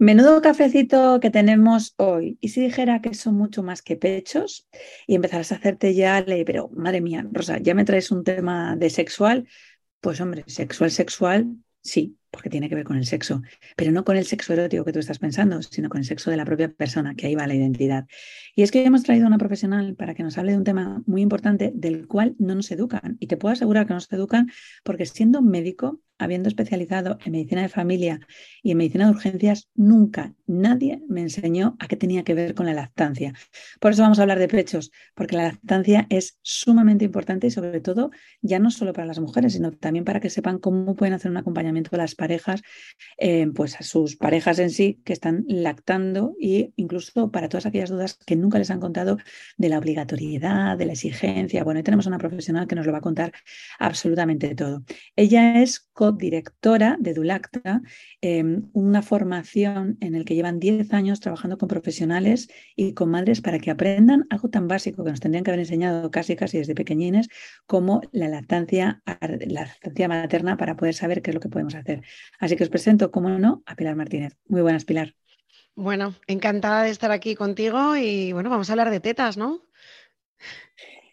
Menudo cafecito que tenemos hoy. ¿Y si dijera que son mucho más que pechos? Y empezarás a hacerte ya, pero madre mía, Rosa, ya me traes un tema de sexual. Pues hombre, sexual, sexual, sí, porque tiene que ver con el sexo, pero no con el sexo erótico que tú estás pensando, sino con el sexo de la propia persona, que ahí va la identidad. Y es que hemos traído a una profesional para que nos hable de un tema muy importante del cual no nos educan. Y te puedo asegurar que no nos educan porque siendo médico habiendo especializado en medicina de familia y en medicina de urgencias, nunca nadie me enseñó a qué tenía que ver con la lactancia. Por eso vamos a hablar de pechos, porque la lactancia es sumamente importante y sobre todo ya no solo para las mujeres, sino también para que sepan cómo pueden hacer un acompañamiento de las parejas, eh, pues a sus parejas en sí que están lactando e incluso para todas aquellas dudas que nunca les han contado de la obligatoriedad, de la exigencia. Bueno, ahí tenemos a una profesional que nos lo va a contar absolutamente todo. Ella es directora de Dulacta, em, una formación en el que llevan 10 años trabajando con profesionales y con madres para que aprendan algo tan básico que nos tendrían que haber enseñado casi casi desde pequeñines como la lactancia, la lactancia materna para poder saber qué es lo que podemos hacer. Así que os presento, como no, a Pilar Martínez. Muy buenas, Pilar. Bueno, encantada de estar aquí contigo y bueno, vamos a hablar de tetas, ¿no?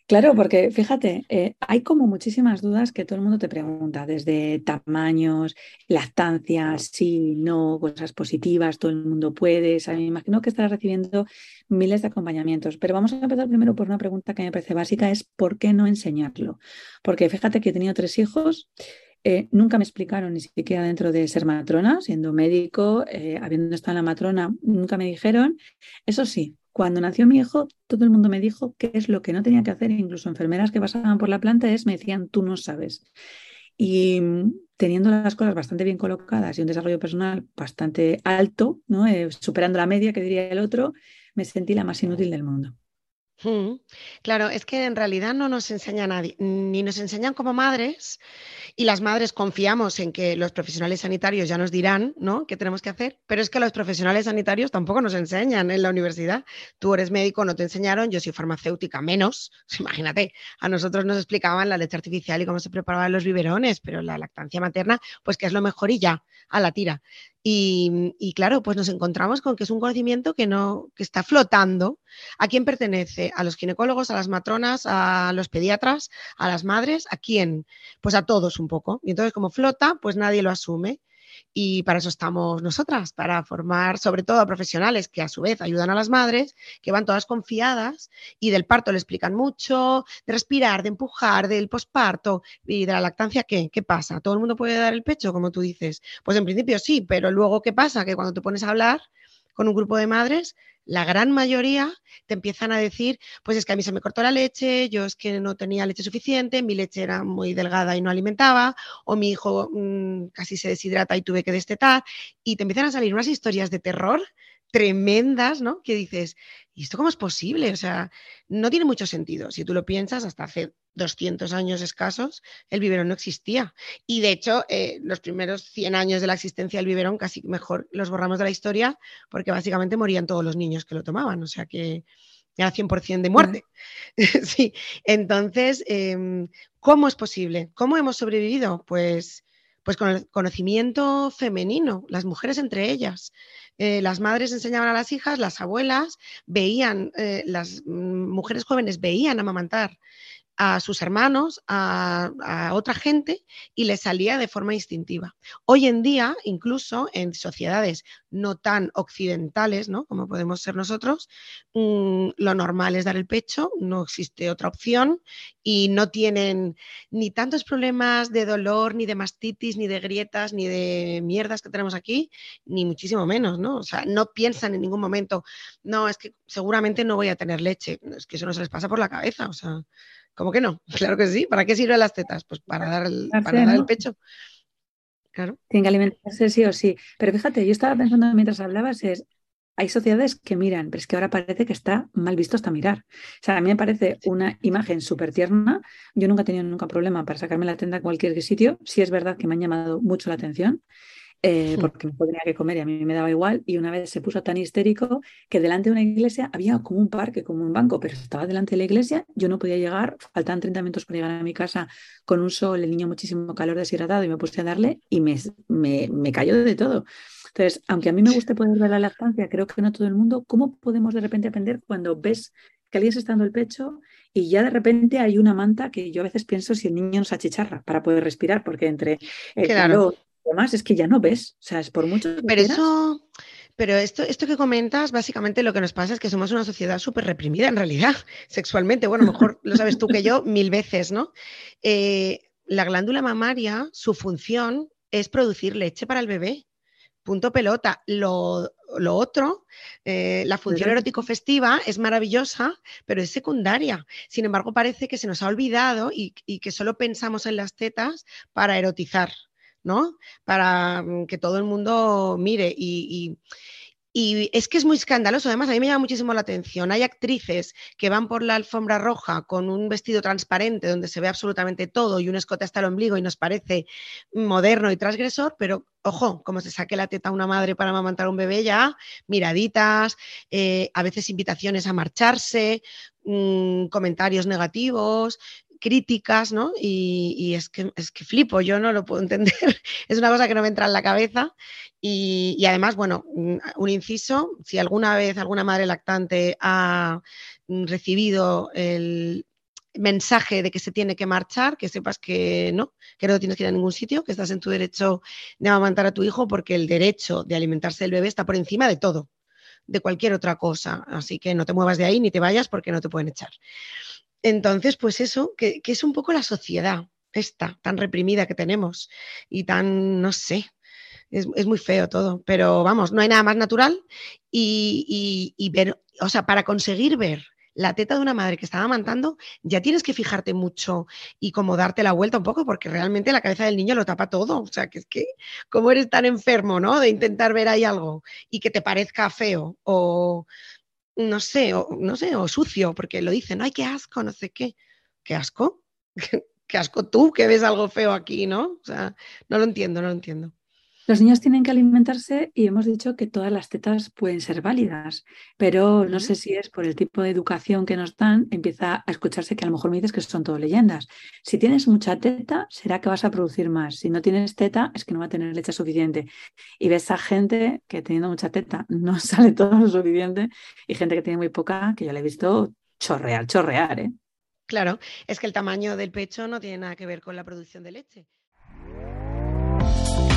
Claro, porque fíjate, eh, hay como muchísimas dudas que todo el mundo te pregunta, desde tamaños, lactancia, sí, no, cosas positivas, todo el mundo puede. O me imagino que estarás recibiendo miles de acompañamientos, pero vamos a empezar primero por una pregunta que me parece básica, es ¿por qué no enseñarlo? Porque fíjate que he tenido tres hijos. Eh, nunca me explicaron ni siquiera dentro de ser matrona, siendo médico, eh, habiendo estado en la matrona, nunca me dijeron. Eso sí, cuando nació mi hijo, todo el mundo me dijo qué es lo que no tenía que hacer, incluso enfermeras que pasaban por la planta, es me decían, tú no sabes. Y mm, teniendo las cosas bastante bien colocadas y un desarrollo personal bastante alto, ¿no? Eh, superando la media, que diría el otro, me sentí la más inútil del mundo. Claro, es que en realidad no nos enseña nadie, ni nos enseñan como madres, y las madres confiamos en que los profesionales sanitarios ya nos dirán, ¿no? ¿Qué tenemos que hacer? Pero es que los profesionales sanitarios tampoco nos enseñan en la universidad. Tú eres médico, no te enseñaron, yo soy farmacéutica, menos. Imagínate, a nosotros nos explicaban la leche artificial y cómo se preparaban los biberones, pero la lactancia materna, pues que es lo mejor y ya, a la tira. Y, claro, pues nos encontramos con que es un conocimiento que no, que está flotando. ¿A quién pertenece? ¿A los ginecólogos, a las matronas, a los pediatras, a las madres? ¿A quién? Pues a todos un poco. Y entonces, como flota, pues nadie lo asume. Y para eso estamos nosotras, para formar sobre todo a profesionales que a su vez ayudan a las madres, que van todas confiadas y del parto le explican mucho, de respirar, de empujar, del posparto y de la lactancia, ¿qué? ¿Qué pasa? ¿Todo el mundo puede dar el pecho, como tú dices? Pues en principio sí, pero luego ¿qué pasa? Que cuando te pones a hablar con un grupo de madres, la gran mayoría te empiezan a decir, pues es que a mí se me cortó la leche, yo es que no tenía leche suficiente, mi leche era muy delgada y no alimentaba, o mi hijo mm, casi se deshidrata y tuve que destetar, y te empiezan a salir unas historias de terror tremendas, ¿no? Que dices, ¿y esto cómo es posible? O sea, no tiene mucho sentido. Si tú lo piensas, hasta hace 200 años escasos, el biberón no existía. Y de hecho, eh, los primeros 100 años de la existencia del biberón casi mejor los borramos de la historia porque básicamente morían todos los niños que lo tomaban. O sea que era 100% de muerte. sí. Entonces, em, ¿cómo es posible? ¿Cómo hemos sobrevivido? Pues, pues con el conocimiento femenino, las mujeres entre ellas. Eh, las madres enseñaban a las hijas, las abuelas veían, eh, las mm, mujeres jóvenes veían amamantar a sus hermanos, a, otra gente y les salía de forma instintiva. Hoy en día, incluso en sociedades no tan occidentales, ¿no? como podemos ser nosotros, mm, lo normal es dar el pecho, no existe otra opción y no tienen ni tantos problemas de dolor, ni de mastitis, ni de grietas, ni de mierdas que tenemos aquí, ni muchísimo menos, ¿no? O sea, no piensan en ningún momento, no, es que seguramente no voy a tener leche, es que eso no se les pasa por la cabeza, o sea, ¿Cómo que no? Claro que sí. ¿Para qué sirven las tetas? Pues para dar el, para dar el pecho. Claro. Tienen que alimentarse sí o sí. Pero fíjate, yo estaba pensando mientras hablabas, es, hay sociedades que miran, pero es que ahora parece que está mal visto hasta mirar. O sea, a mí me parece una imagen súper tierna. Yo nunca he tenido nunca problema para sacarme la tenda en cualquier sitio. Sí es verdad que me han llamado mucho la atención. Eh, porque me tenía que comer y a mí me daba igual. Y una vez se puso tan histérico que delante de una iglesia había como un parque, como un banco, pero estaba delante de la iglesia, yo no podía llegar, faltaban 30 minutos para llegar a mi casa con un sol, el niño muchísimo calor deshidratado y me puse a darle y me, me, me cayó de todo. Entonces, aunque a mí me guste poder ver la lactancia, creo que no todo el mundo, ¿cómo podemos de repente aprender cuando ves que alguien se está dando el pecho y ya de repente hay una manta que yo a veces pienso si el niño nos achicharra para poder respirar, porque entre el calor Además, es que ya no ves, o sea, es por mucho. pero eso, pero esto, esto que comentas, básicamente lo que nos pasa es que somos una sociedad súper reprimida en realidad, sexualmente. Bueno, mejor lo sabes tú que yo mil veces, ¿no? Eh, la glándula mamaria, su función es producir leche para el bebé. Punto pelota. Lo, otro, eh, la función erótico-festiva es maravillosa, pero es secundaria. Sin embargo, parece que se nos ha olvidado y, y que solo pensamos en las tetas para erotizar. ¿No? Para mm, que todo el mundo mire y, es que es muy escandaloso, además a mí me llama muchísimo la atención. Hay actrices que van por la alfombra roja con un vestido transparente donde se ve absolutamente todo y un escote hasta el ombligo y nos parece moderno y transgresor, pero ojo, como se saque la teta a una madre para amamantar a un bebé ya, miraditas, eh, a veces invitaciones a marcharse, mm, comentarios negativos, críticas, ¿no? Y, es, que, es que flipo, yo no lo puedo entender. es una cosa que no me entra en la cabeza. Y, además, bueno, un inciso, si alguna vez alguna madre lactante ha mm, recibido el mensaje de que se tiene que marchar, que sepas que no, que no tienes que ir a ningún sitio, que estás en tu derecho de amamantar a tu hijo, porque el derecho de alimentarse del bebé está por encima de todo, de cualquier otra cosa. Así que no te muevas de ahí ni te vayas porque no te pueden echar. Entonces, pues eso, que, es un poco la sociedad esta, tan reprimida que tenemos y tan, no sé, es, muy feo todo, pero vamos, no hay nada más natural y, y, ver, o sea, para conseguir ver la teta de una madre que estaba amantando, ya tienes que fijarte mucho y como darte la vuelta un poco, porque realmente la cabeza del niño lo tapa todo. O sea, que es que, ¿cómo eres tan enfermo, ¿no? De intentar ver ahí algo y que te parezca feo o, no sé, o, no sé, o sucio, porque lo dicen, ay, qué asco, no sé qué. ¿Qué asco? ¿Qué, asco tú que ves algo feo aquí, ¿no? O sea, no lo entiendo, no lo entiendo. Los niños tienen que alimentarse y hemos dicho que todas las tetas pueden ser válidas, pero no sé si es por el tipo de educación que nos dan, empieza a escucharse que a lo mejor me dices que son todo leyendas. Si tienes mucha teta, será que vas a producir más. Si no tienes teta, es que no va a tener leche suficiente. Y ves a gente que teniendo mucha teta no sale todo lo suficiente y gente que tiene muy poca, que yo le he visto chorrear, chorrear. ¿eh? Claro, es que el tamaño del pecho no tiene nada que ver con la producción de leche.